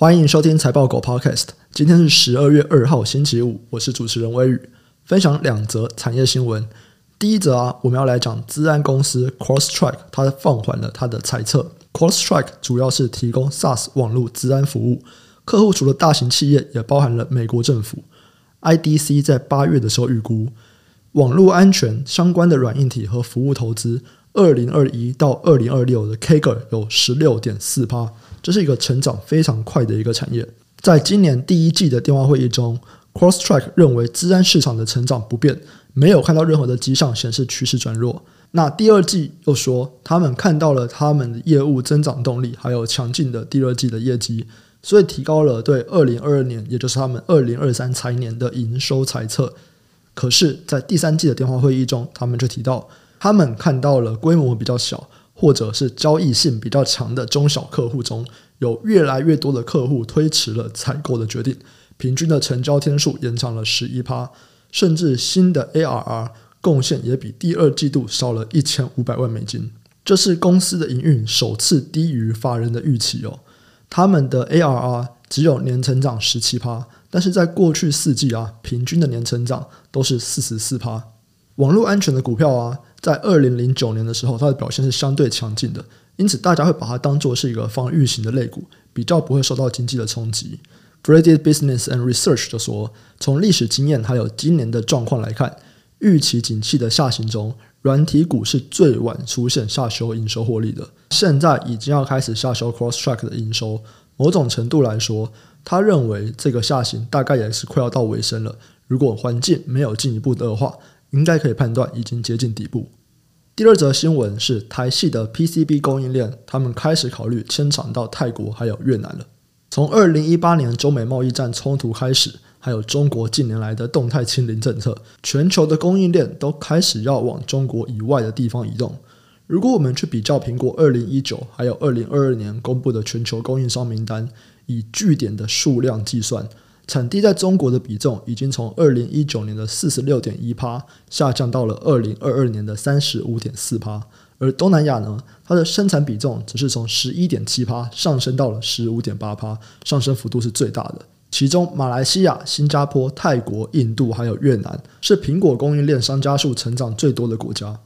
欢迎收听财报狗 Podcast。今天是十二月二号，星期五，我是主持人微宇，分享两则产业新闻。第一则啊，我们要来讲资安公司 CrossTrack，它放缓了它的猜测。CrossTrack 主要是提供 SaaS 网络资安服务，客户除了大型企业，也包含了美国政府。IDC 在八月的时候预估，网络安全相关的软硬体和服务投资，二零二一到二零二六的 CAGR 有十六点四趴。这是一个成长非常快的一个产业。在今年第一季的电话会议中，Crosstrack 认为资安市场的成长不变，没有看到任何的迹象显示趋势转弱。那第二季又说，他们看到了他们的业务增长动力，还有强劲的第二季的业绩，所以提高了对二零二二年，也就是他们二零二三财年的营收财测。可是，在第三季的电话会议中，他们就提到，他们看到了规模比较小。或者是交易性比较强的中小客户中，有越来越多的客户推迟了采购的决定，平均的成交天数延长了十一趴，甚至新的 ARR 贡献也比第二季度少了一千五百万美金。这是公司的营运首次低于法人的预期哦。他们的 ARR 只有年成长十七趴，但是在过去四季啊，平均的年成长都是四十四趴。网络安全的股票啊。在二零零九年的时候，它的表现是相对强劲的，因此大家会把它当做是一个防御型的类股，比较不会受到经济的冲击。Freddy Business and Research 就说，从历史经验还有今年的状况来看，预期景气的下行中，软体股是最晚出现下修营收获利的。现在已经要开始下修 Cross Track 的营收，某种程度来说，他认为这个下行大概也是快要到尾声了。如果环境没有进一步恶化，应该可以判断已经接近底部。第二则新闻是台系的 PCB 供应链，他们开始考虑迁厂到泰国还有越南了。从二零一八年中美贸易战冲突开始，还有中国近年来的动态清零政策，全球的供应链都开始要往中国以外的地方移动。如果我们去比较苹果二零一九还有二零二二年公布的全球供应商名单，以据点的数量计算。产地在中国的比重已经从二零一九年的四十六点一趴下降到了二零二二年的三十五点四趴，而东南亚呢，它的生产比重只是从十一点七趴上升到了十五点八趴，上升幅度是最大的。其中，马来西亚、新加坡、泰国、印度还有越南是苹果供应链商家数成长最多的国家。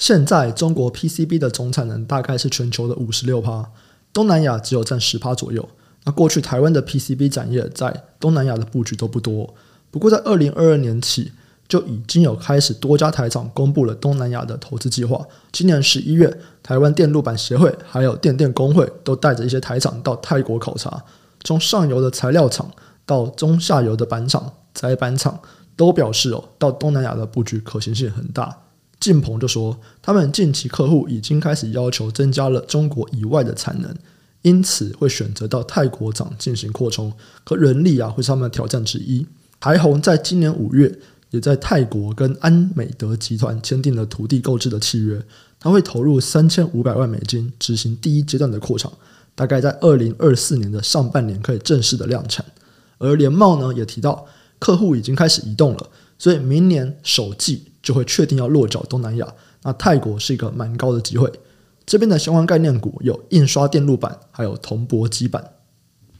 现在，中国 PCB 的总产能大概是全球的五十六趴，东南亚只有占十趴左右。那过去台湾的 PCB 产业在东南亚的布局都不多，不过在二零二二年起就已经有开始多家台厂公布了东南亚的投资计划。今年十一月，台湾电路板协会还有电电工会都带着一些台厂到泰国考察，从上游的材料厂到中下游的板厂、载板厂都表示哦，到东南亚的布局可行性很大。晋鹏就说，他们近期客户已经开始要求增加了中国以外的产能。因此会选择到泰国厂进行扩充，可人力啊会是他们的挑战之一。台宏在今年五月也在泰国跟安美德集团签订了土地购置的契约，他会投入三千五百万美金执行第一阶段的扩厂，大概在二零二四年的上半年可以正式的量产。而联茂呢也提到，客户已经开始移动了，所以明年首季就会确定要落脚东南亚。那泰国是一个蛮高的机会。这边的相关概念股有印刷电路板，还有铜箔基板。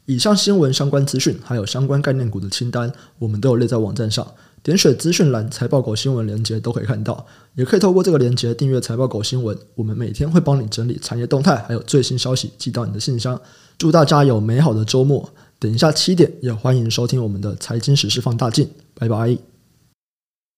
以上新闻相关资讯，还有相关概念股的清单，我们都有列在网站上。点选资讯栏财报狗新闻连接都可以看到，也可以透过这个连接订阅财报狗新闻。我们每天会帮你整理产业动态，还有最新消息寄到你的信箱。祝大家有美好的周末！等一下七点也欢迎收听我们的财经时事放大镜。拜拜。